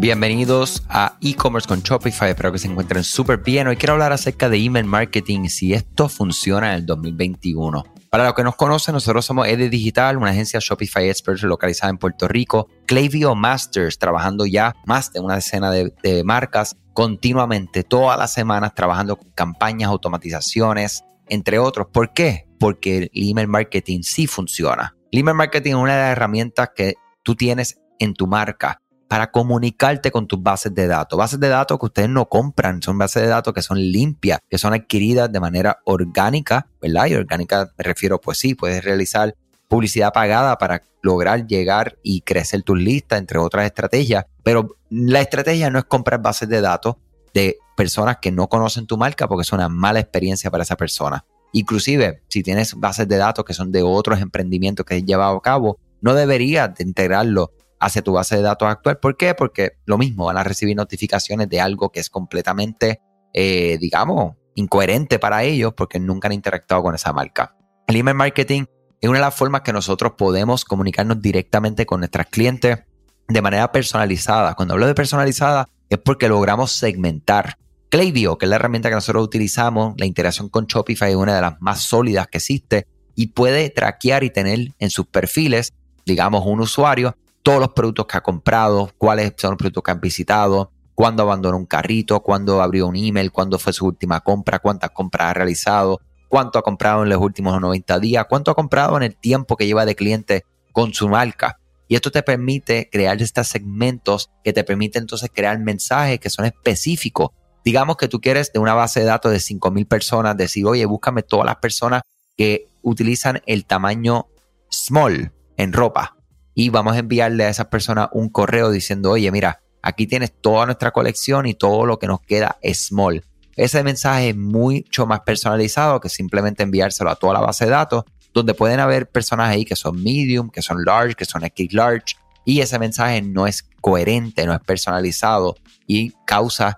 Bienvenidos a e-commerce con Shopify, espero que se encuentren súper bien. Hoy quiero hablar acerca de email marketing y si esto funciona en el 2021. Para los que nos conocen, nosotros somos ED Digital, una agencia Shopify Experts localizada en Puerto Rico. Klaviyo Masters, trabajando ya más de una decena de, de marcas continuamente, todas las semanas, trabajando con campañas, automatizaciones, entre otros. ¿Por qué? Porque el email marketing sí funciona. El email marketing es una de las herramientas que tú tienes en tu marca para comunicarte con tus bases de datos. Bases de datos que ustedes no compran, son bases de datos que son limpias, que son adquiridas de manera orgánica, ¿verdad? Y orgánica me refiero, pues sí, puedes realizar publicidad pagada para lograr llegar y crecer tus listas, entre otras estrategias. Pero la estrategia no es comprar bases de datos de personas que no conocen tu marca porque es una mala experiencia para esa persona. Inclusive, si tienes bases de datos que son de otros emprendimientos que has llevado a cabo, no deberías de integrarlo hacia tu base de datos actual. ¿Por qué? Porque lo mismo, van a recibir notificaciones de algo que es completamente, eh, digamos, incoherente para ellos porque nunca han interactuado con esa marca. El email marketing es una de las formas que nosotros podemos comunicarnos directamente con nuestros clientes de manera personalizada. Cuando hablo de personalizada es porque logramos segmentar. Klaviyo, que es la herramienta que nosotros utilizamos, la integración con Shopify es una de las más sólidas que existe y puede traquear y tener en sus perfiles, digamos, un usuario todos los productos que ha comprado, cuáles son los productos que han visitado, cuándo abandonó un carrito, cuándo abrió un email, cuándo fue su última compra, cuántas compras ha realizado, cuánto ha comprado en los últimos 90 días, cuánto ha comprado en el tiempo que lleva de cliente con su marca. Y esto te permite crear estos segmentos que te permiten entonces crear mensajes que son específicos. Digamos que tú quieres de una base de datos de 5.000 personas decir, oye, búscame todas las personas que utilizan el tamaño small en ropa y vamos a enviarle a esas personas un correo diciendo, oye, mira, aquí tienes toda nuestra colección y todo lo que nos queda small. Ese mensaje es mucho más personalizado que simplemente enviárselo a toda la base de datos, donde pueden haber personas ahí que son medium, que son large, que son X large, y ese mensaje no es coherente, no es personalizado y causa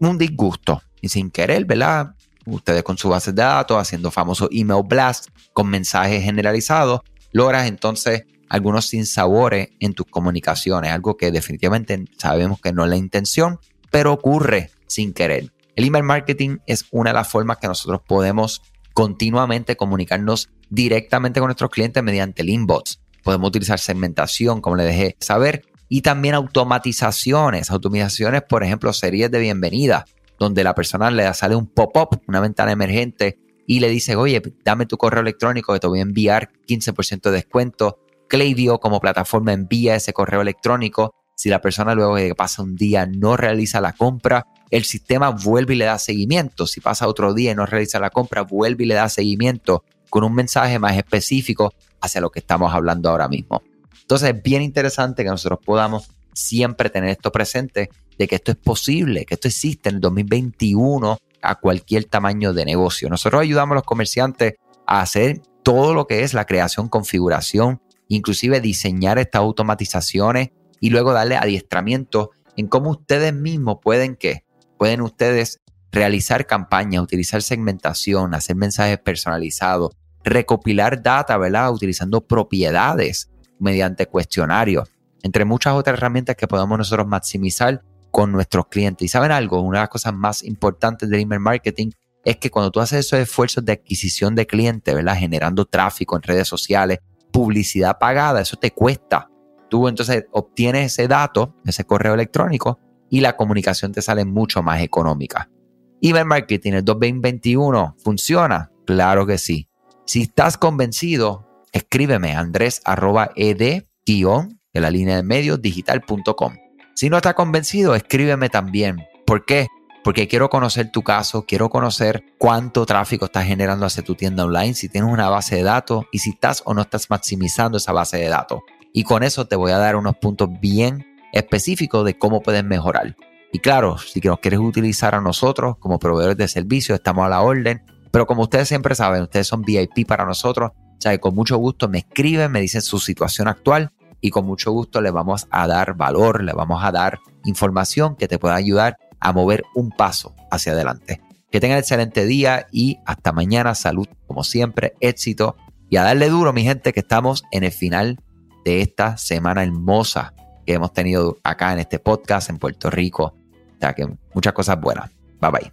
un disgusto. Y sin querer, ¿verdad? Ustedes con su base de datos, haciendo famoso email blast con mensajes generalizados, logras entonces algunos sinsabores en tus comunicaciones, algo que definitivamente sabemos que no es la intención, pero ocurre sin querer. El email marketing es una de las formas que nosotros podemos continuamente comunicarnos directamente con nuestros clientes mediante el inbox. Podemos utilizar segmentación, como le dejé saber, y también automatizaciones. Automatizaciones, por ejemplo, series de bienvenida, donde la persona le sale un pop-up, una ventana emergente, y le dice, oye, dame tu correo electrónico que te voy a enviar 15% de descuento Klaviyo como plataforma envía ese correo electrónico. Si la persona luego de que pasa un día no realiza la compra, el sistema vuelve y le da seguimiento. Si pasa otro día y no realiza la compra, vuelve y le da seguimiento con un mensaje más específico hacia lo que estamos hablando ahora mismo. Entonces es bien interesante que nosotros podamos siempre tener esto presente de que esto es posible, que esto existe en el 2021 a cualquier tamaño de negocio. Nosotros ayudamos a los comerciantes a hacer todo lo que es la creación, configuración inclusive diseñar estas automatizaciones y luego darle adiestramiento en cómo ustedes mismos pueden que pueden ustedes realizar campañas, utilizar segmentación, hacer mensajes personalizados, recopilar data, ¿verdad? Utilizando propiedades mediante cuestionarios, entre muchas otras herramientas que podemos nosotros maximizar con nuestros clientes. Y saben algo, una de las cosas más importantes del email marketing es que cuando tú haces esos esfuerzos de adquisición de clientes, ¿verdad? Generando tráfico en redes sociales, publicidad pagada, eso te cuesta. Tú entonces obtienes ese dato, ese correo electrónico, y la comunicación te sale mucho más económica. Email marketing el 2021 funciona? Claro que sí. Si estás convencido, escríbeme andrés ed de la línea de medios digital.com. Si no estás convencido, escríbeme también. ¿Por qué? Porque quiero conocer tu caso, quiero conocer cuánto tráfico estás generando hacia tu tienda online, si tienes una base de datos y si estás o no estás maximizando esa base de datos. Y con eso te voy a dar unos puntos bien específicos de cómo puedes mejorar. Y claro, si nos quieres utilizar a nosotros como proveedores de servicios, estamos a la orden. Pero como ustedes siempre saben, ustedes son VIP para nosotros. O sea, que con mucho gusto me escriben, me dicen su situación actual y con mucho gusto le vamos a dar valor, le vamos a dar información que te pueda ayudar a mover un paso hacia adelante. Que tengan excelente día y hasta mañana. Salud, como siempre, éxito y a darle duro, mi gente, que estamos en el final de esta semana hermosa que hemos tenido acá en este podcast en Puerto Rico. O que muchas cosas buenas. Bye bye.